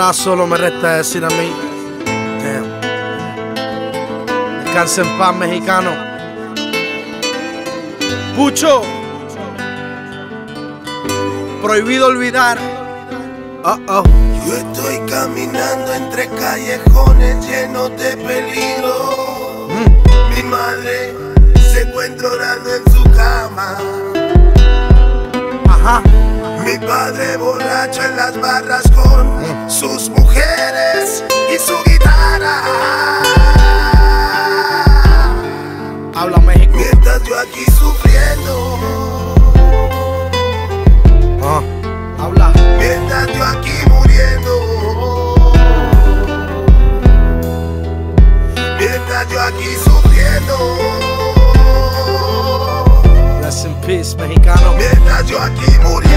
Ahora solo me resta decir a mí. Damn. Descansa en paz, mexicano. Pucho. Prohibido olvidar. Oh. Yo estoy caminando entre callejones llenos de peligro. Mi madre se encuentra orando en su cama. Ajá. Mi padre borracho en las barras con sus mujeres y su guitarra. Habla México. Mientras yo aquí sufriendo, Ah. Habla. mientras yo aquí muriendo. Mientras yo aquí sufriendo. Rest in peace, mexicano. Mientras yo aquí muriendo.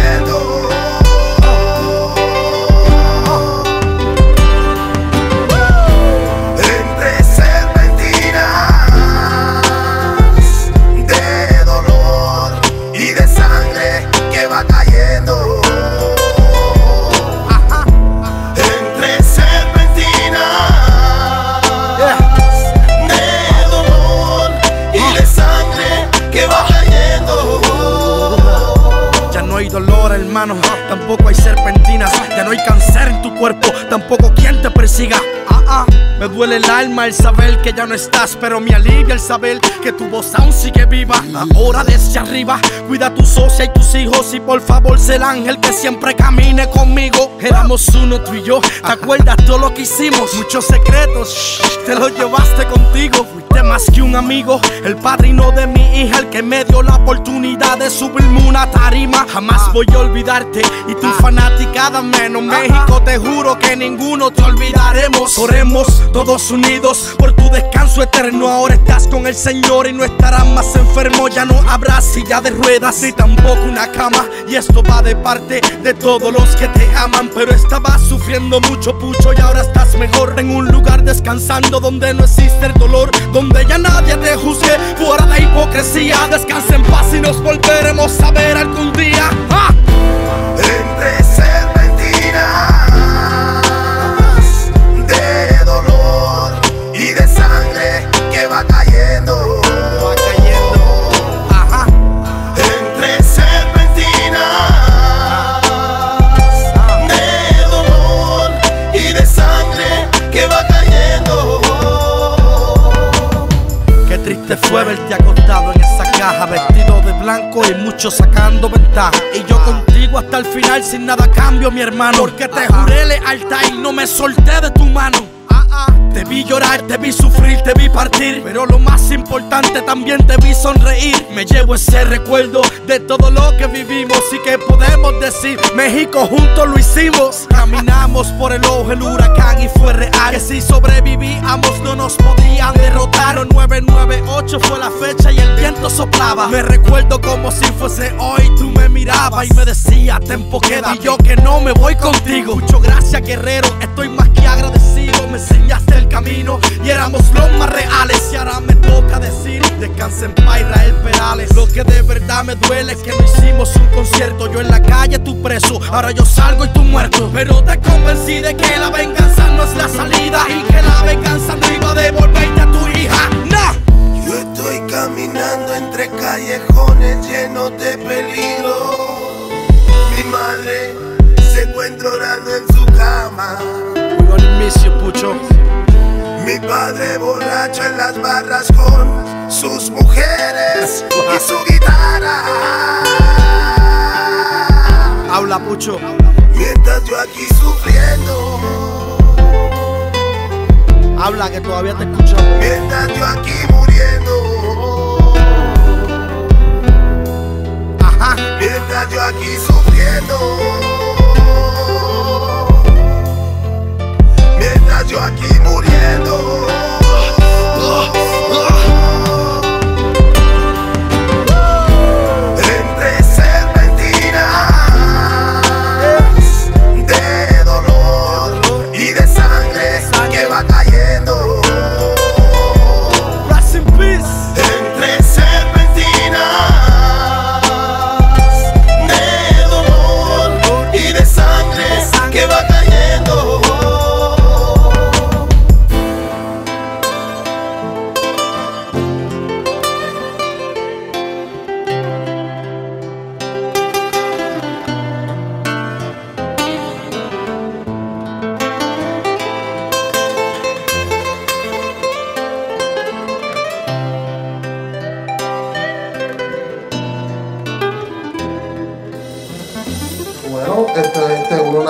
Tampoco quien te persiga. Ah. Me duele el alma el saber que ya no estás, pero me alivia el saber que tu voz aún sigue viva. Ahora desde arriba, cuida tu socia y tus hijos y por favor sé el ángel que siempre camine conmigo. Éramos uno tú y yo, ¿te acuerdas todo lo que hicimos? Muchos secretos, shh, te los llevaste contigo. Fuiste más que un amigo, el padrino de mi hija, el que me dio la oportunidad de subirme una tarima. Jamás voy a olvidarte y tu fanaticada menos. México, te juro que ninguno te olvidaremos. Oremos todos unidos por tu descanso eterno. Ahora estás con el Señor y no estarás más enfermo. Ya no habrá silla de ruedas ni tampoco una cama. Y esto va de parte de todos los que te aman. Pero estabas sufriendo mucho, pucho, y ahora estás mejor en un lugar descansando donde no existe el dolor. Donde ya nadie te juzgue fuera de hipocresía. Descansa en paz y nos volveremos a ver algún día. ¡Ah! Verte acostado en esa caja, vestido de blanco y muchos sacando ventaja. Y yo contigo hasta el final sin nada cambio, mi hermano. Porque te juré lealtad y no me solté de tu mano. Te vi llorar, te vi sufrir, te vi partir. Pero lo más importante también te vi sonreír. Me llevo ese recuerdo de todo lo que vivimos y que podemos decir: México juntos lo hicimos. Caminamos por el ojo, el huracán y fue real. Que si sobrevivíamos no nos podían derrotar. O 998 fue la fecha y el viento soplaba. Me recuerdo como si fuese hoy. Tú me mirabas y me decías: Tempo queda. Y yo que no me voy contigo. Mucho gracias, guerrero. Estoy más que agradecido. Me enseñaste el camino y éramos los más reales. Y ahora me toca decir: Descansa en paz, Israel Perales. Lo que de verdad me duele es que no hicimos un concierto. Yo en la calle, tú preso. Ahora yo salgo y tú muerto. Pero te convencí de que la venganza no es la salida. Entre callejones llenos de peligro. Mi madre se encuentra orando en su cama. We gonna miss you, Pucho. Mi padre borracho en las barras con sus mujeres y su guitarra. Habla, Pucho. Mientras yo aquí sufriendo, Habla que todavía te escuchamos. mientras yo aquí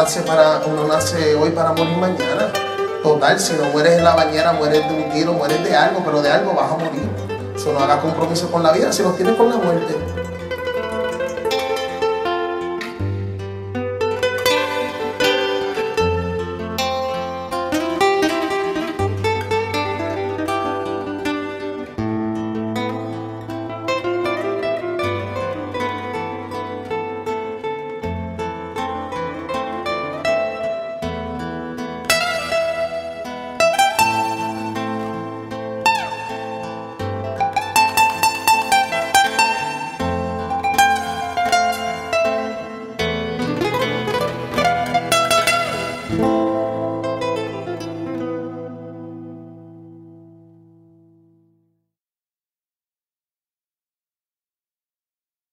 nace, para, uno nace hoy para morir mañana. Total, si no mueres en la bañera, mueres de un tiro, mueres de algo, pero de algo vas a morir. Eso no haga compromiso con la vida, si los tiene con la muerte.